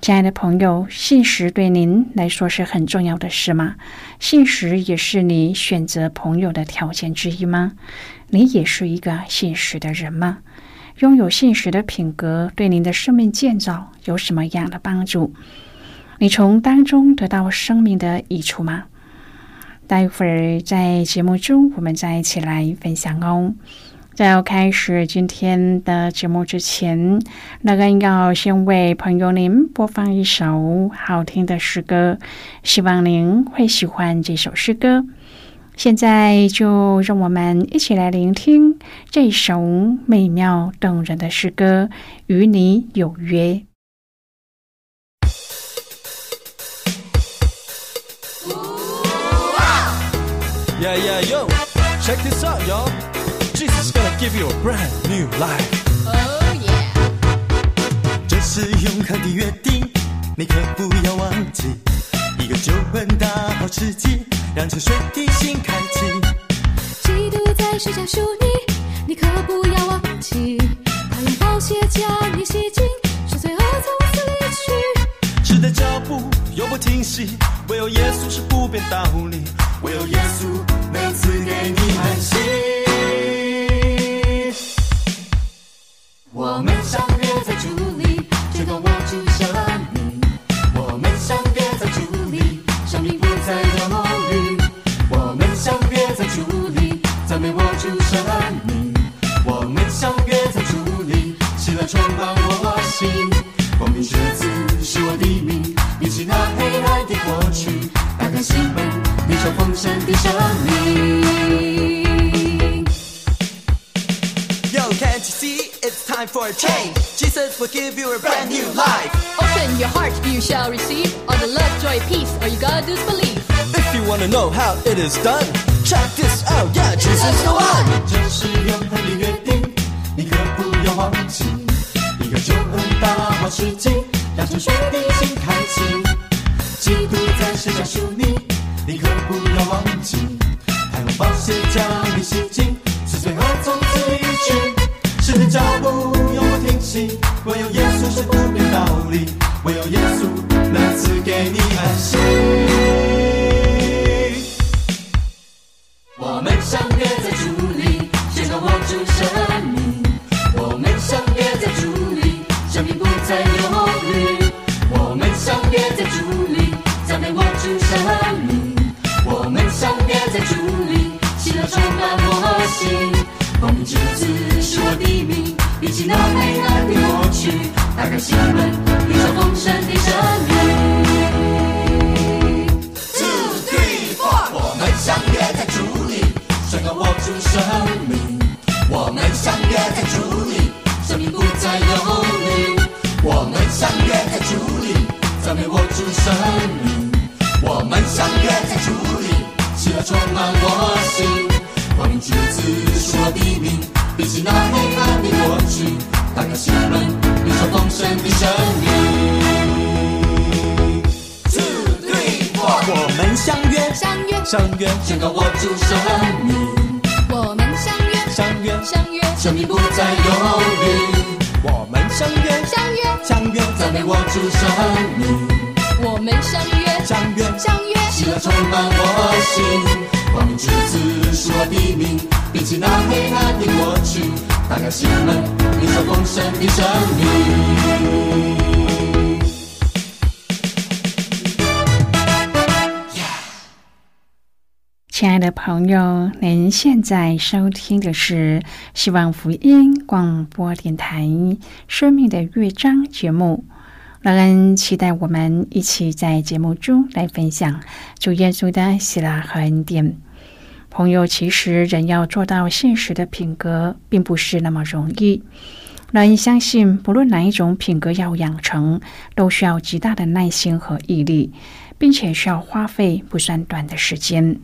亲爱的朋友，信实对您来说是很重要的事吗？信实也是你选择朋友的条件之一吗？你也是一个信实的人吗？拥有信实的品格对您的生命建造有什么样的帮助？你从当中得到生命的益处吗？待会儿在节目中，我们再一起来分享哦。在要开始今天的节目之前，那个要先为朋友您播放一首好听的诗歌，希望您会喜欢这首诗歌。现在就让我们一起来聆听这首美妙动人的诗歌《与你有约》。Yeah, yeah, yo, check this out, y'all. Is gonna give you a brand new life. Oh yeah！这是永恒的约定，你可不要忘记。一个救恩大好时机，让沉睡的心开启。基督在世上属你，你可不要忘记。他用宝血将你洗净，是最后从此离去。时的脚步永不停息，唯有耶稣是不变道理，唯有耶稣的心开启。基督在世上属你，你可不要忘记。他用宝血将你洗净，是罪恶从此离去。时的脚步永不停息，唯有耶稣是不变道理，唯有耶稣能赐给你安心。我们相约在主里，宣告握住生我的命，比起那黑暗的过去，打开心门，领受丰盛的生命。Two, three, four，我们相约在竹林，宣告我出生相约，相约，宣告握住生命。我们相约，相约，相约，生命不再犹豫。我们相约，相约，相约，赞美我主生命，我们相约，相约，相约，喜乐充满我心。光明之子是我的名，比起那黑暗的过去，打开心门，领受丰盛的生命。亲爱的朋友，您现在收听的是希望福音广播电台《生命的乐章》节目。让人期待我们一起在节目中来分享主耶稣的喜乐和恩典。朋友，其实人要做到现实的品格，并不是那么容易。让人相信，不论哪一种品格要养成，都需要极大的耐心和毅力，并且需要花费不算短的时间。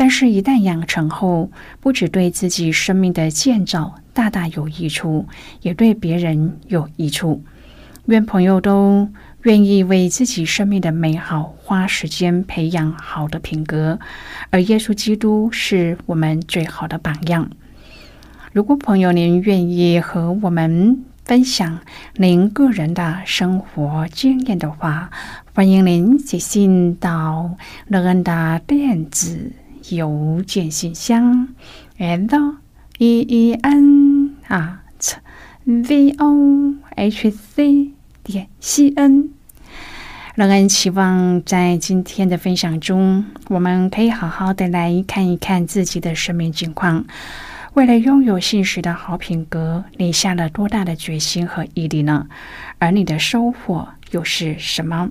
但是，一旦养成后，不只对自己生命的建造大大有益处，也对别人有益处。愿朋友都愿意为自己生命的美好花时间培养好的品格，而耶稣基督是我们最好的榜样。如果朋友您愿意和我们分享您个人的生活经验的话，欢迎您写信到乐恩的电子。邮件信箱：l e e n at v o h c 点 c n。让人期望在今天的分享中，我们可以好好的来看一看自己的生命境况。为了拥有信实的好品格，你下了多大的决心和毅力呢？而你的收获又是什么？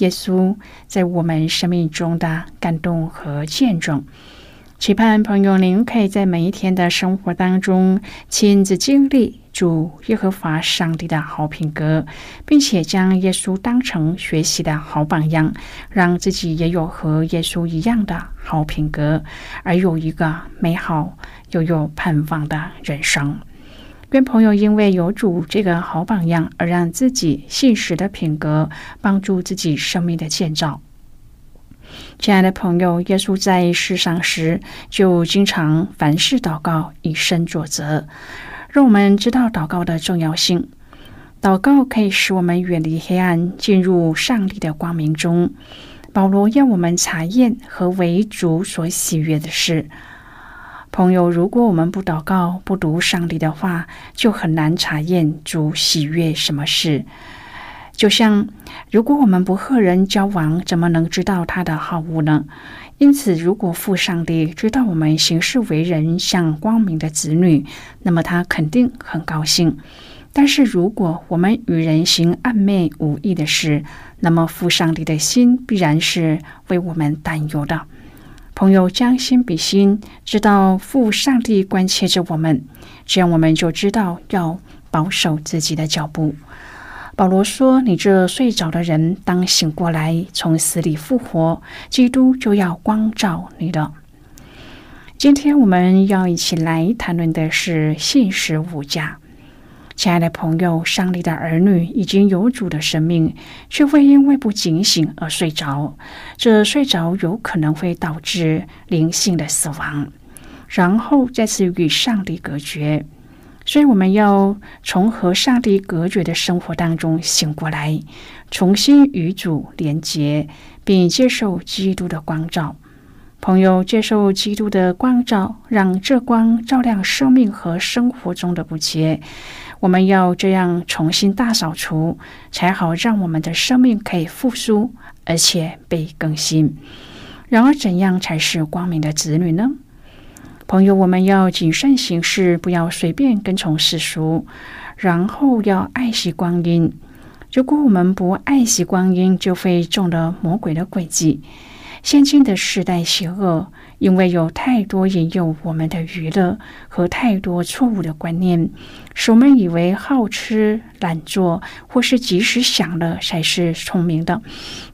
耶稣在我们生命中的感动和见证，期盼朋友您可以在每一天的生活当中亲自经历主耶和华上帝的好品格，并且将耶稣当成学习的好榜样，让自己也有和耶稣一样的好品格，而有一个美好又有盼望的人生。愿朋友因为有主这个好榜样，而让自己信实的品格帮助自己生命的建造。亲爱的朋友，耶稣在世上时就经常凡事祷告，以身作则，让我们知道祷告的重要性。祷告可以使我们远离黑暗，进入上帝的光明中。保罗要我们查验和为主所喜悦的事。朋友，如果我们不祷告、不读上帝的话，就很难查验主喜悦什么事。就像，如果我们不和人交往，怎么能知道他的好恶呢？因此，如果父上帝知道我们行事为人像光明的子女，那么他肯定很高兴。但是，如果我们与人行暗昧无益的事，那么父上帝的心必然是为我们担忧的。朋友将心比心，知道父上帝关切着我们，这样我们就知道要保守自己的脚步。保罗说：“你这睡着的人，当醒过来，从死里复活，基督就要光照你了。”今天我们要一起来谈论的是信实无价。亲爱的朋友，上帝的儿女已经有主的生命，却会因为不警醒而睡着。这睡着有可能会导致灵性的死亡，然后再次与上帝隔绝。所以，我们要从和上帝隔绝的生活当中醒过来，重新与主连结，并接受基督的光照。朋友，接受基督的光照，让这光照亮生命和生活中的不洁。我们要这样重新大扫除，才好让我们的生命可以复苏，而且被更新。然而，怎样才是光明的子女呢？朋友，我们要谨慎行事，不要随便跟从世俗，然后要爱惜光阴。如果我们不爱惜光阴，就会中了魔鬼的诡计。现今的时代邪恶，因为有太多引诱我们的娱乐和太多错误的观念，使我们以为好吃懒做或是及时享乐才是聪明的。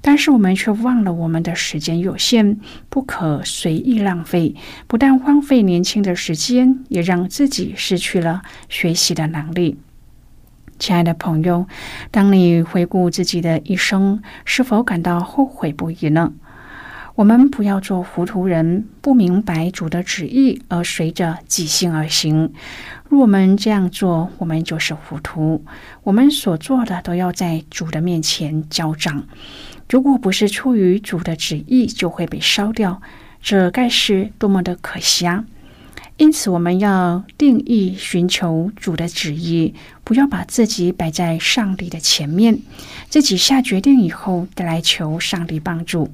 但是我们却忘了，我们的时间有限，不可随意浪费。不但荒废年轻的时间，也让自己失去了学习的能力。亲爱的朋友，当你回顾自己的一生，是否感到后悔不已呢？我们不要做糊涂人，不明白主的旨意而随着己性而行。若我们这样做，我们就是糊涂。我们所做的都要在主的面前交账。如果不是出于主的旨意，就会被烧掉。这该是多么的可惜啊！因此，我们要定义寻求主的旨意，不要把自己摆在上帝的前面。自己下决定以后，再来求上帝帮助。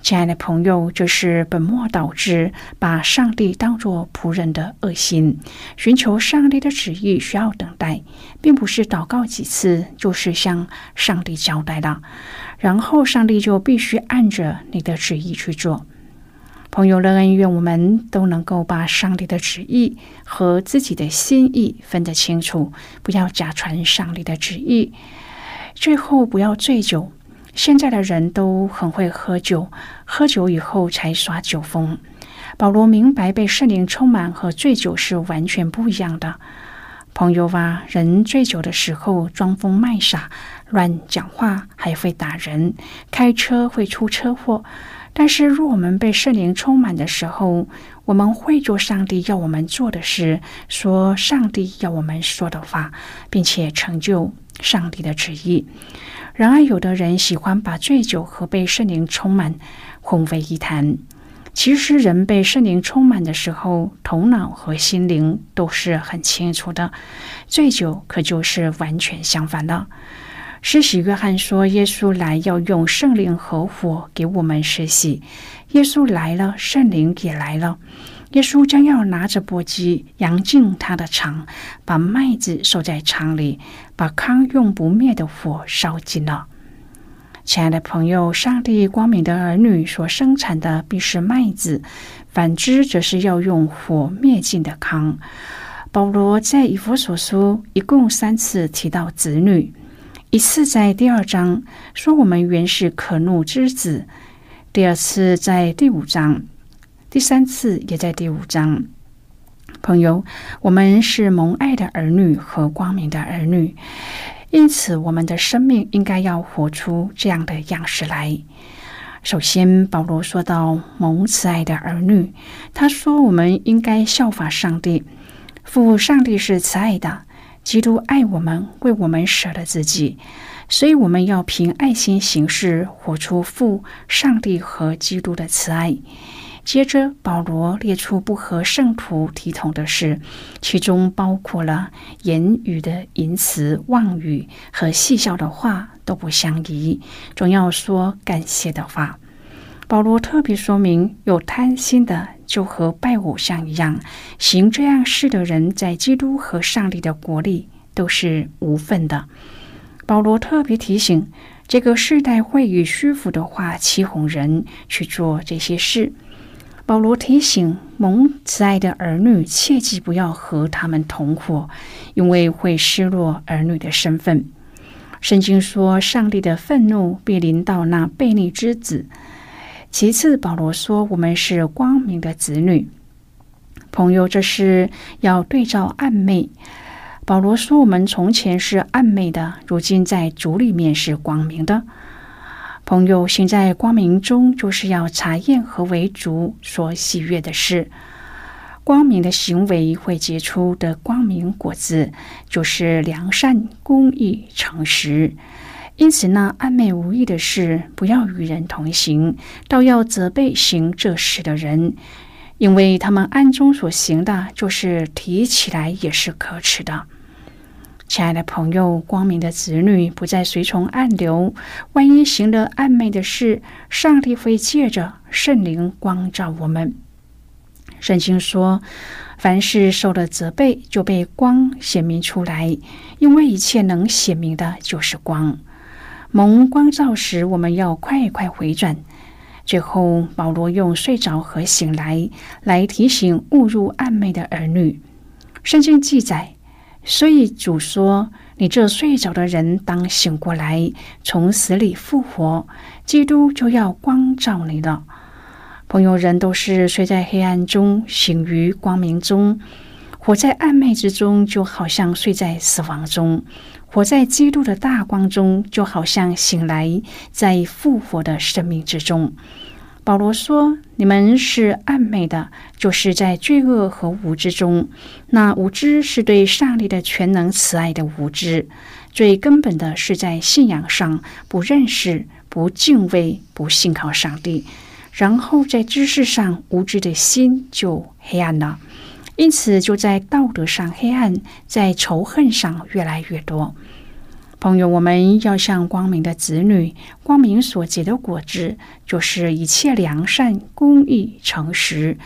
亲爱的朋友，这是本末倒置，把上帝当作仆人的恶心。寻求上帝的旨意需要等待，并不是祷告几次就是向上帝交代了，然后上帝就必须按着你的旨意去做。朋友乐恩，愿我们都能够把上帝的旨意和自己的心意分得清楚，不要假传上帝的旨意。最后，不要醉酒。现在的人都很会喝酒，喝酒以后才耍酒疯。保罗明白，被圣灵充满和醉酒是完全不一样的。朋友啊，人醉酒的时候装疯卖傻、乱讲话，还会打人，开车会出车祸。但是，若我们被圣灵充满的时候，我们会做上帝要我们做的事，说上帝要我们说的话，并且成就上帝的旨意。然而，有的人喜欢把醉酒和被圣灵充满混为一谈。其实，人被圣灵充满的时候，头脑和心灵都是很清楚的；醉酒可就是完全相反了。施洗约翰说：“耶稣来要用圣灵和火给我们施洗。耶稣来了，圣灵也来了。耶稣将要拿着簸箕扬进他的场，把麦子收在场里，把糠用不灭的火烧尽了。”亲爱的朋友，上帝光明的儿女所生产的必是麦子，反之则是要用火灭尽的糠。保罗在以弗所书一共三次提到子女。一次在第二章说我们原是可怒之子，第二次在第五章，第三次也在第五章。朋友，我们是蒙爱的儿女和光明的儿女，因此我们的生命应该要活出这样的样式来。首先，保罗说到蒙慈爱的儿女，他说我们应该效法上帝，父上帝是慈爱的。基督爱我们，为我们舍了自己，所以我们要凭爱心行事，活出父、上帝和基督的慈爱。接着，保罗列出不合圣徒体统的事，其中包括了言语的淫词、妄语和戏笑的话都不相宜，总要说感谢的话。保罗特别说明，有贪心的就和拜偶像一样，行这样事的人，在基督和上帝的国里都是无份的。保罗特别提醒，这个世代会以虚浮的话欺哄人去做这些事。保罗提醒蒙慈爱的儿女，切记不要和他们同伙，因为会失落儿女的身份。圣经说，上帝的愤怒必临到那悖逆之子。其次，保罗说：“我们是光明的子女，朋友，这是要对照暗昧。”保罗说：“我们从前是暗昧的，如今在主里面是光明的。”朋友，行在光明中，就是要查验何为主所喜悦的事。光明的行为会结出的光明果子，就是良善、公义、诚实。因此，呢暧昧无益的事，不要与人同行，倒要责备行这事的人，因为他们暗中所行的，就是提起来也是可耻的。亲爱的朋友，光明的子女不再随从暗流，万一行了暧昧的事，上帝会借着圣灵光照我们。圣经说：“凡是受了责备，就被光显明出来，因为一切能显明的，就是光。”蒙光照时，我们要快快回转。最后，保罗用睡着和醒来来提醒误入暗昧的儿女。圣经记载，所以主说：“你这睡着的人，当醒过来，从死里复活，基督就要光照你了。”朋友，人都是睡在黑暗中，醒于光明中；活在暗昧之中，就好像睡在死亡中；活在基督的大光中，就好像醒来在复活的生命之中。保罗说：“你们是暗昧的，就是在罪恶和无知中。那无知是对上帝的全能慈爱的无知，最根本的是在信仰上不认识、不敬畏、不信靠上帝。然后在知识上无知的心就黑暗了，因此就在道德上黑暗，在仇恨上越来越多。”朋友，我们要像光明的子女，光明所结的果子就是一切良善、公义、诚实。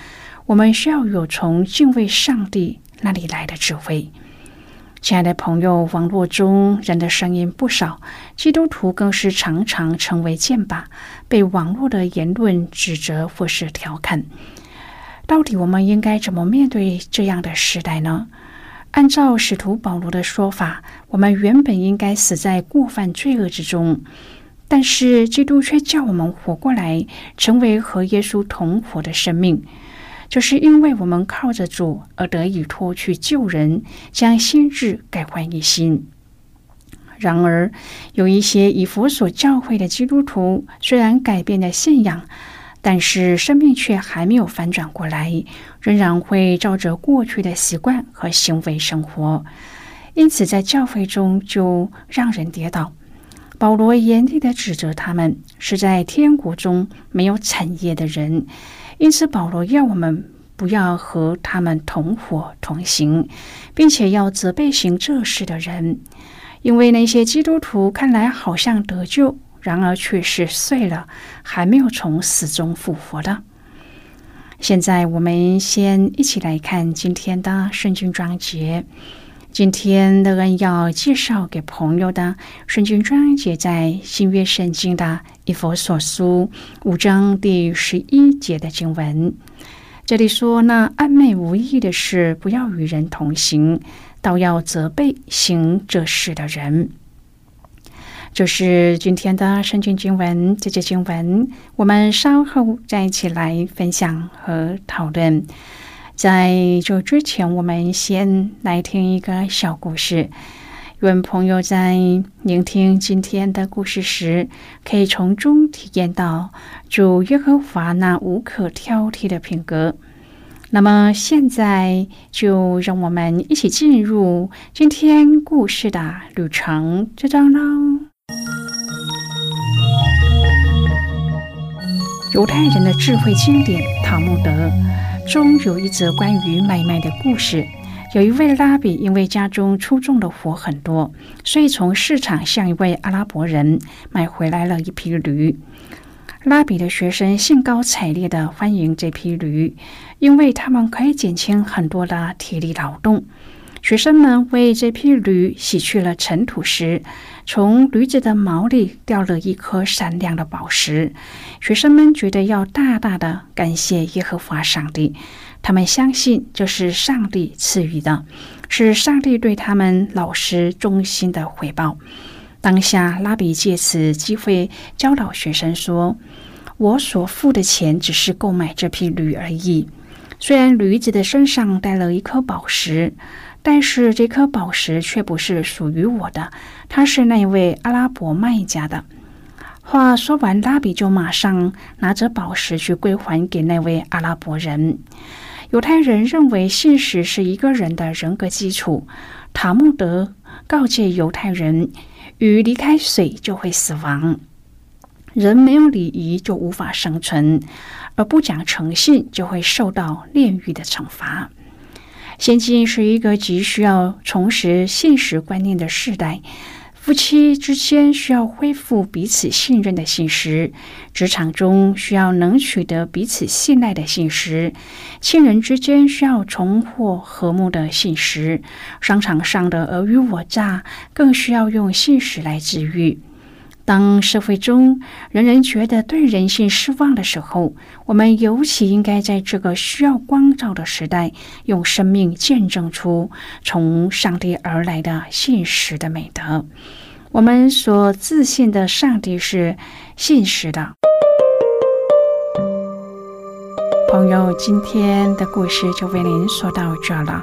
我们需要有从敬畏上帝那里来的智慧。亲爱的朋友，网络中人的声音不少，基督徒更是常常成为箭靶，被网络的言论指责或是调侃。到底我们应该怎么面对这样的时代呢？按照使徒保罗的说法，我们原本应该死在过犯罪恶之中，但是基督却叫我们活过来，成为和耶稣同活的生命。就是因为我们靠着主而得以脱去旧人，将心智改换一新。然而，有一些以佛所教诲的基督徒，虽然改变了信仰。但是生命却还没有反转过来，仍然会照着过去的习惯和行为生活，因此在教会中就让人跌倒。保罗严厉的指责他们是在天国中没有产业的人，因此保罗要我们不要和他们同伙同行，并且要责备行这事的人，因为那些基督徒看来好像得救。然而却是碎了，还没有从死中复活的。现在我们先一起来看今天的圣经章节。今天乐恩要介绍给朋友的圣经章节，在新约圣经的以佛所书五章第十一节的经文。这里说：“那暧昧无益的事，不要与人同行，倒要责备行这事的人。”就是今天的圣经经文，这节经文我们稍后再一起来分享和讨论。在这之前，我们先来听一个小故事。愿朋友在聆听今天的故事时，可以从中体验到主耶和华那无可挑剔的品格。那么，现在就让我们一起进入今天故事的旅程之中喽。犹太人的智慧经典《塔木德》中有一则关于买卖的故事。有一位拉比，因为家中出种的活很多，所以从市场向一位阿拉伯人买回来了一批驴。拉比的学生兴高采烈地欢迎这批驴，因为他们可以减轻很多的体力劳动。学生们为这批驴洗去了尘土时，从驴子的毛里掉了一颗闪亮的宝石。学生们觉得要大大的感谢耶和华上帝，他们相信这是上帝赐予的，是上帝对他们老师忠心的回报。当下，拉比借此机会教导学生说：“我所付的钱只是购买这批驴而已。虽然驴子的身上带了一颗宝石。”但是这颗宝石却不是属于我的，它是那位阿拉伯卖家的。话说完，拉比就马上拿着宝石去归还给那位阿拉伯人。犹太人认为信实是一个人的人格基础。塔木德告诫犹太人，鱼离开水就会死亡，人没有礼仪就无法生存，而不讲诚信就会受到炼狱的惩罚。现今是一个极需要重拾现实观念的时代，夫妻之间需要恢复彼此信任的信实，职场中需要能取得彼此信赖的信实，亲人之间需要重获和睦的信实，商场上的尔虞我诈更需要用信实来治愈。当社会中人人觉得对人性失望的时候，我们尤其应该在这个需要光照的时代，用生命见证出从上帝而来的现实的美德。我们所自信的上帝是现实的。朋友，今天的故事就为您说到这了。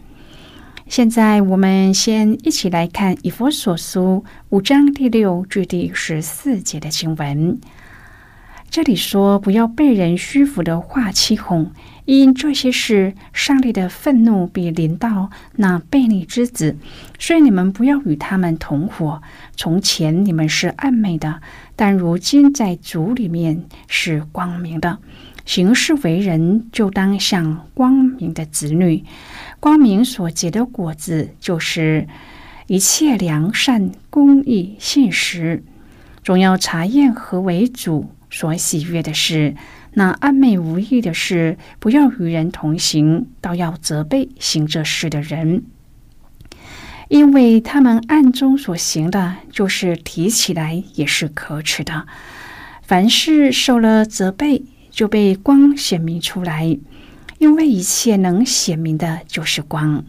现在，我们先一起来看《以佛所书》五章第六至第十四节的经文。这里说：“不要被人虚浮的话欺哄，因这些事，上帝的愤怒必临到那悖逆之子。所以你们不要与他们同伙。从前你们是暗昧的，但如今在主里面是光明的。行事为人，就当像光明的子女。”光明所结的果子，就是一切良善、公义、信实。总要查验何为主所喜悦的事。那暗昧无益的事，不要与人同行，倒要责备行这事的人，因为他们暗中所行的，就是提起来也是可耻的。凡事受了责备，就被光显明出来。因为一切能显明的就是光，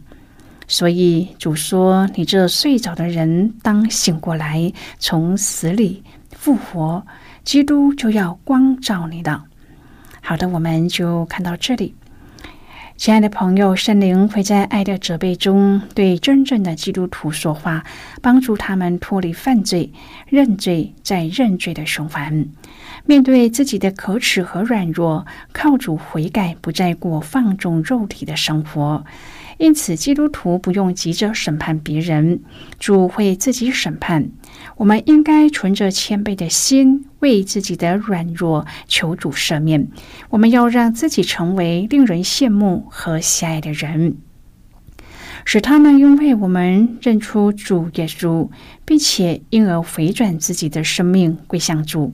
所以主说：“你这睡着的人，当醒过来，从死里复活，基督就要光照你的。”好的，我们就看到这里。亲爱的朋友，圣灵会在爱的责备中对真正的基督徒说话，帮助他们脱离犯罪、认罪再认罪的循环。面对自己的可耻和软弱，靠主悔改，不再过放纵肉体的生活。因此，基督徒不用急着审判别人，主会自己审判。我们应该存着谦卑的心，为自己的软弱求主赦免。我们要让自己成为令人羡慕和喜爱的人，使他们因为我们认出主耶稣，并且因而回转自己的生命归向主。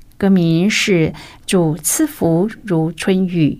歌名是“祝赐福如春雨”。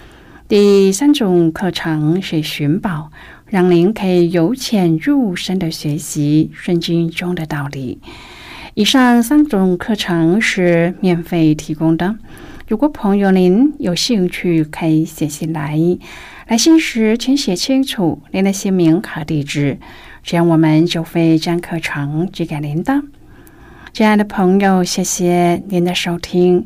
第三种课程是寻宝，让您可以由浅入深的学习圣经中的道理。以上三种课程是免费提供的。如果朋友您有兴趣，可以写信来。来信时请写清楚您的姓名和地址，这样我们就会将课程寄给您的。亲爱的朋友，谢谢您的收听。